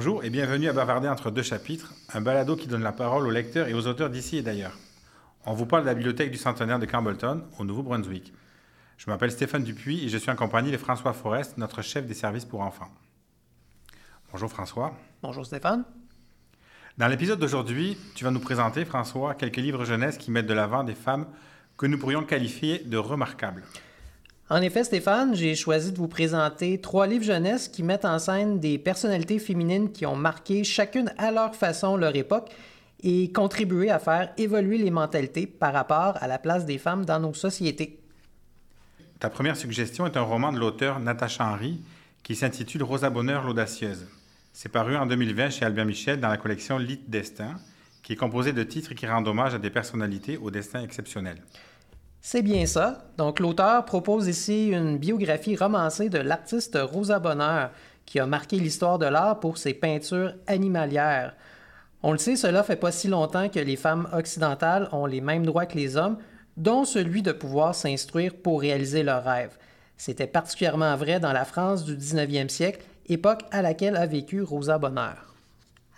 Bonjour et bienvenue à Bavarder entre deux chapitres, un balado qui donne la parole aux lecteurs et aux auteurs d'ici et d'ailleurs. On vous parle de la bibliothèque du centenaire de Campbellton, au Nouveau-Brunswick. Je m'appelle Stéphane Dupuis et je suis en compagnie de François Forest, notre chef des services pour enfants. Bonjour François. Bonjour Stéphane. Dans l'épisode d'aujourd'hui, tu vas nous présenter, François, quelques livres jeunesse qui mettent de l'avant des femmes que nous pourrions qualifier de remarquables. En effet, Stéphane, j'ai choisi de vous présenter trois livres jeunesse qui mettent en scène des personnalités féminines qui ont marqué chacune à leur façon leur époque et contribué à faire évoluer les mentalités par rapport à la place des femmes dans nos sociétés. Ta première suggestion est un roman de l'auteur Natacha Henry qui s'intitule Rosa Bonheur l'audacieuse. C'est paru en 2020 chez Albert Michel dans la collection Lit Destin, qui est composée de titres qui rendent hommage à des personnalités au destin exceptionnel. C'est bien ça. Donc l'auteur propose ici une biographie romancée de l'artiste Rosa Bonheur, qui a marqué l'histoire de l'art pour ses peintures animalières. On le sait, cela fait pas si longtemps que les femmes occidentales ont les mêmes droits que les hommes, dont celui de pouvoir s'instruire pour réaliser leurs rêves. C'était particulièrement vrai dans la France du 19e siècle, époque à laquelle a vécu Rosa Bonheur.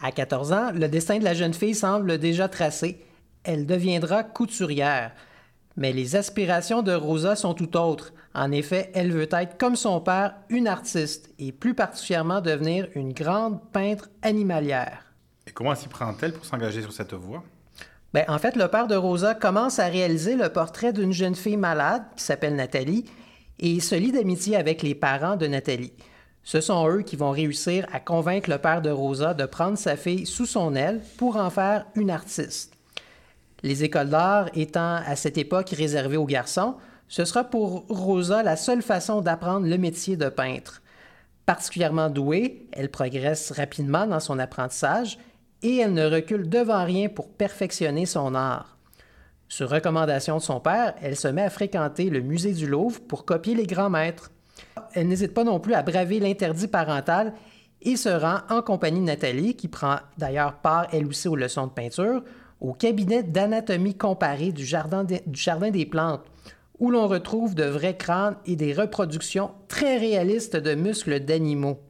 À 14 ans, le destin de la jeune fille semble déjà tracé. Elle deviendra couturière. Mais les aspirations de Rosa sont tout autres. En effet, elle veut être, comme son père, une artiste et plus particulièrement devenir une grande peintre animalière. Et comment s'y prend-elle pour s'engager sur cette voie? Bien, en fait, le père de Rosa commence à réaliser le portrait d'une jeune fille malade qui s'appelle Nathalie et se lie d'amitié avec les parents de Nathalie. Ce sont eux qui vont réussir à convaincre le père de Rosa de prendre sa fille sous son aile pour en faire une artiste. Les écoles d'art étant à cette époque réservées aux garçons, ce sera pour Rosa la seule façon d'apprendre le métier de peintre. Particulièrement douée, elle progresse rapidement dans son apprentissage et elle ne recule devant rien pour perfectionner son art. Sur recommandation de son père, elle se met à fréquenter le musée du Louvre pour copier les grands maîtres. Elle n'hésite pas non plus à braver l'interdit parental et se rend en compagnie de Nathalie, qui prend d'ailleurs part elle aussi aux leçons de peinture, au cabinet d'anatomie comparée du jardin, des plantes, où l'on retrouve de vrais crânes et des reproductions très réalistes de muscles d'animaux.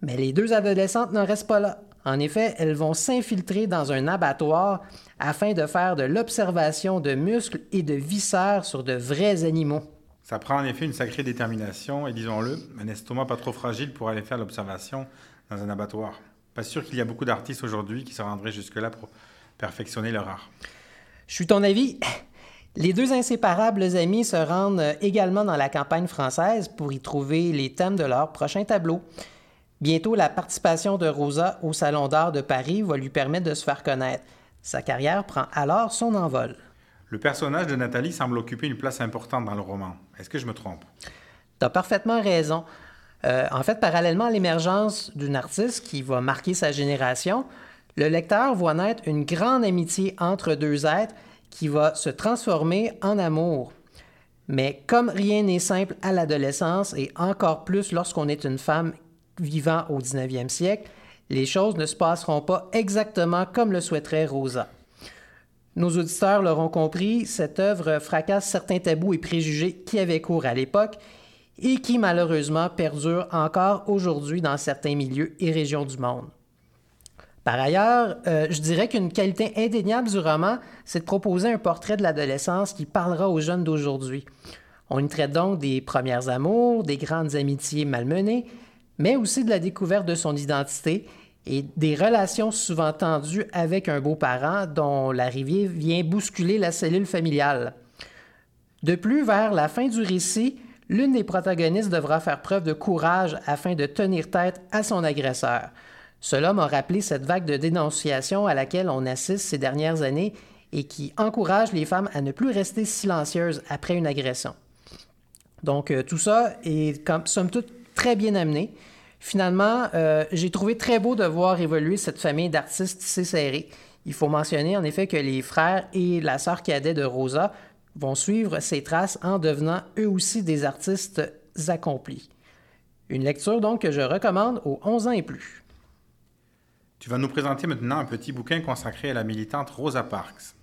Mais les deux adolescentes ne restent pas là. En effet, elles vont s'infiltrer dans un abattoir afin de faire de l'observation de muscles et de viscères sur de vrais animaux. Ça prend en effet une sacrée détermination et disons-le, un estomac pas trop fragile pour aller faire l'observation dans un abattoir. Pas sûr qu'il y a beaucoup d'artistes aujourd'hui qui se rendraient jusque-là pour perfectionner leur art. Je suis ton avis. Les deux inséparables amis se rendent également dans la campagne française pour y trouver les thèmes de leur prochain tableau. Bientôt, la participation de Rosa au Salon d'art de Paris va lui permettre de se faire connaître. Sa carrière prend alors son envol. Le personnage de Nathalie semble occuper une place importante dans le roman. Est-ce que je me trompe? Tu as parfaitement raison. Euh, en fait, parallèlement à l'émergence d'une artiste qui va marquer sa génération, le lecteur voit naître une grande amitié entre deux êtres qui va se transformer en amour. Mais comme rien n'est simple à l'adolescence et encore plus lorsqu'on est une femme vivant au 19e siècle, les choses ne se passeront pas exactement comme le souhaiterait Rosa. Nos auditeurs l'auront compris, cette œuvre fracasse certains tabous et préjugés qui avaient cours à l'époque et qui malheureusement perdurent encore aujourd'hui dans certains milieux et régions du monde. Par ailleurs, euh, je dirais qu'une qualité indéniable du roman, c'est de proposer un portrait de l'adolescence qui parlera aux jeunes d'aujourd'hui. On y traite donc des premières amours, des grandes amitiés malmenées, mais aussi de la découverte de son identité et des relations souvent tendues avec un beau-parent dont l'arrivée vient bousculer la cellule familiale. De plus, vers la fin du récit, l'une des protagonistes devra faire preuve de courage afin de tenir tête à son agresseur. Cela m'a rappelé cette vague de dénonciation à laquelle on assiste ces dernières années et qui encourage les femmes à ne plus rester silencieuses après une agression. Donc euh, tout ça est, comme, somme toute, très bien amené. Finalement, euh, j'ai trouvé très beau de voir évoluer cette famille d'artistes si. Il faut mentionner en effet que les frères et la sœur cadet de Rosa vont suivre ces traces en devenant eux aussi des artistes accomplis. Une lecture donc que je recommande aux 11 ans et plus. Tu vas nous présenter maintenant un petit bouquin consacré à la militante Rosa Parks.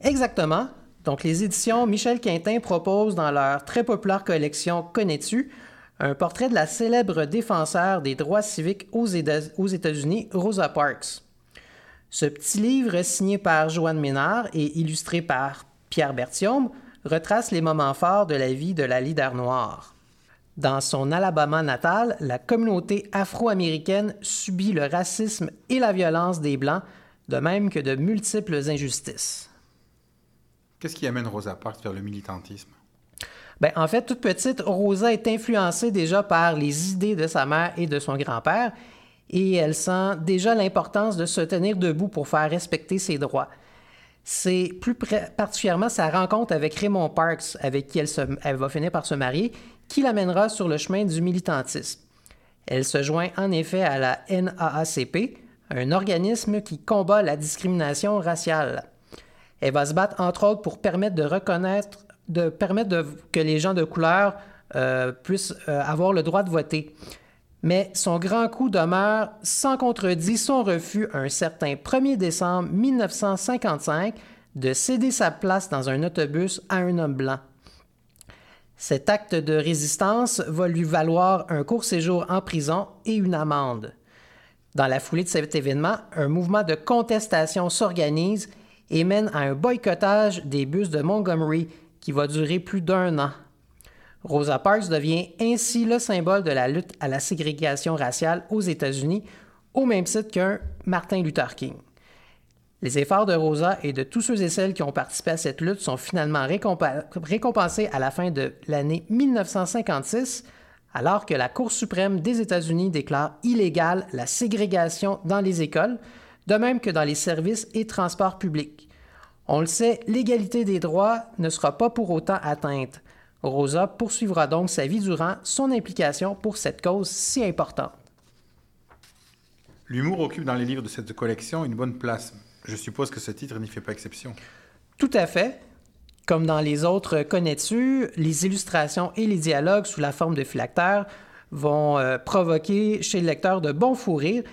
Exactement. Donc, les éditions Michel Quintin proposent dans leur très populaire collection Connais-tu? un portrait de la célèbre défenseur des droits civiques aux États-Unis, Rosa Parks. Ce petit livre, signé par Joanne Ménard et illustré par Pierre Berthiaume, retrace les moments forts de la vie de la leader noire. Dans son Alabama natal, la communauté afro-américaine subit le racisme et la violence des Blancs, de même que de multiples injustices. Qu'est-ce qui amène Rosa Parks vers le militantisme? Ben, en fait, toute petite, Rosa est influencée déjà par les idées de sa mère et de son grand-père, et elle sent déjà l'importance de se tenir debout pour faire respecter ses droits. C'est plus particulièrement sa rencontre avec Raymond Parks, avec qui elle, elle va finir par se marier, qui l'amènera sur le chemin du militantisme. Elle se joint en effet à la NAACP, un organisme qui combat la discrimination raciale. Elle va se battre entre autres pour permettre de reconnaître, de permettre que les gens de couleur euh, puissent euh, avoir le droit de voter. Mais son grand coup demeure sans contredit son refus un certain 1er décembre 1955 de céder sa place dans un autobus à un homme blanc. Cet acte de résistance va lui valoir un court séjour en prison et une amende. Dans la foulée de cet événement, un mouvement de contestation s'organise et mène à un boycottage des bus de Montgomery qui va durer plus d'un an. Rosa Parks devient ainsi le symbole de la lutte à la ségrégation raciale aux États-Unis, au même titre qu'un Martin Luther King. Les efforts de Rosa et de tous ceux et celles qui ont participé à cette lutte sont finalement récompensés à la fin de l'année 1956, alors que la Cour suprême des États-Unis déclare illégale la ségrégation dans les écoles, de même que dans les services et transports publics. On le sait, l'égalité des droits ne sera pas pour autant atteinte. Rosa poursuivra donc sa vie durant son implication pour cette cause si importante. L'humour occupe dans les livres de cette collection une bonne place. Je suppose que ce titre n'y fait pas exception. Tout à fait. Comme dans les autres Connais-tu, les illustrations et les dialogues sous la forme de phylactères vont euh, provoquer chez le lecteur de bons fous rires,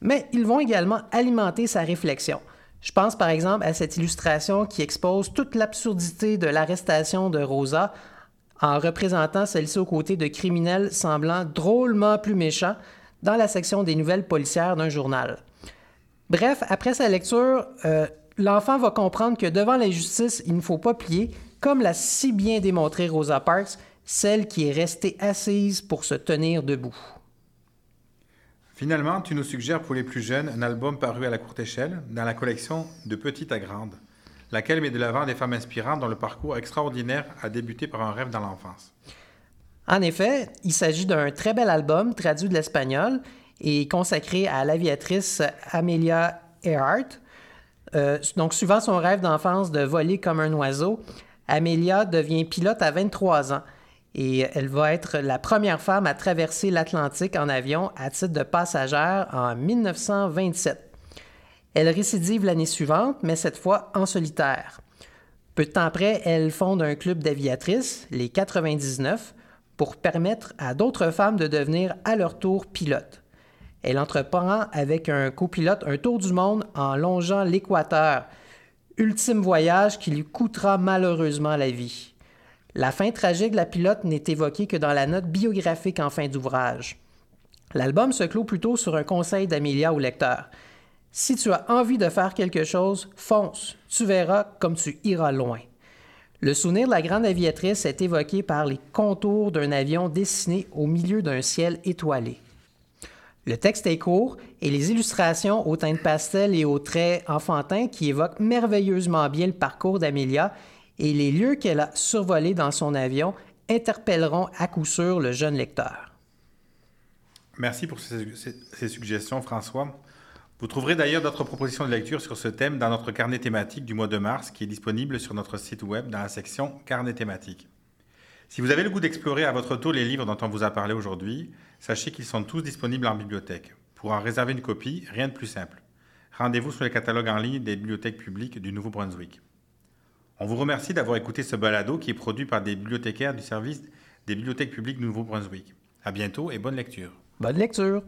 mais ils vont également alimenter sa réflexion. Je pense par exemple à cette illustration qui expose toute l'absurdité de l'arrestation de Rosa en représentant celle-ci aux côtés de criminels semblant drôlement plus méchants dans la section des nouvelles policières d'un journal. Bref, après sa lecture, euh, l'enfant va comprendre que devant l'injustice, il ne faut pas plier, comme l'a si bien démontré Rosa Parks, celle qui est restée assise pour se tenir debout. Finalement, tu nous suggères pour les plus jeunes un album paru à la courte échelle dans la collection De Petite à Grande laquelle met de l'avant des femmes inspirantes dont le parcours extraordinaire a débuté par un rêve dans l'enfance. En effet, il s'agit d'un très bel album traduit de l'espagnol et consacré à l'aviatrice Amelia Earhart. Euh, donc, suivant son rêve d'enfance de voler comme un oiseau, Amelia devient pilote à 23 ans et elle va être la première femme à traverser l'Atlantique en avion à titre de passagère en 1927. Elle récidive l'année suivante, mais cette fois en solitaire. Peu de temps après, elle fonde un club d'aviatrices, les 99, pour permettre à d'autres femmes de devenir à leur tour pilotes. Elle entreprend avec un copilote un tour du monde en longeant l'équateur, ultime voyage qui lui coûtera malheureusement la vie. La fin tragique de la pilote n'est évoquée que dans la note biographique en fin d'ouvrage. L'album se clôt plutôt sur un conseil d'Amelia au lecteur. Si tu as envie de faire quelque chose, fonce. Tu verras comme tu iras loin. Le souvenir de la grande aviatrice est évoqué par les contours d'un avion dessiné au milieu d'un ciel étoilé. Le texte est court et les illustrations au teint de pastel et aux traits enfantins qui évoquent merveilleusement bien le parcours d'Amelia et les lieux qu'elle a survolés dans son avion interpelleront à coup sûr le jeune lecteur. Merci pour ces, ces suggestions, François. Vous trouverez d'ailleurs d'autres propositions de lecture sur ce thème dans notre carnet thématique du mois de mars qui est disponible sur notre site web dans la section Carnet thématique. Si vous avez le goût d'explorer à votre tour les livres dont on vous a parlé aujourd'hui, sachez qu'ils sont tous disponibles en bibliothèque. Pour en réserver une copie, rien de plus simple. Rendez-vous sur le catalogue en ligne des bibliothèques publiques du Nouveau-Brunswick. On vous remercie d'avoir écouté ce balado qui est produit par des bibliothécaires du service des bibliothèques publiques du Nouveau-Brunswick. À bientôt et bonne lecture. Bonne lecture.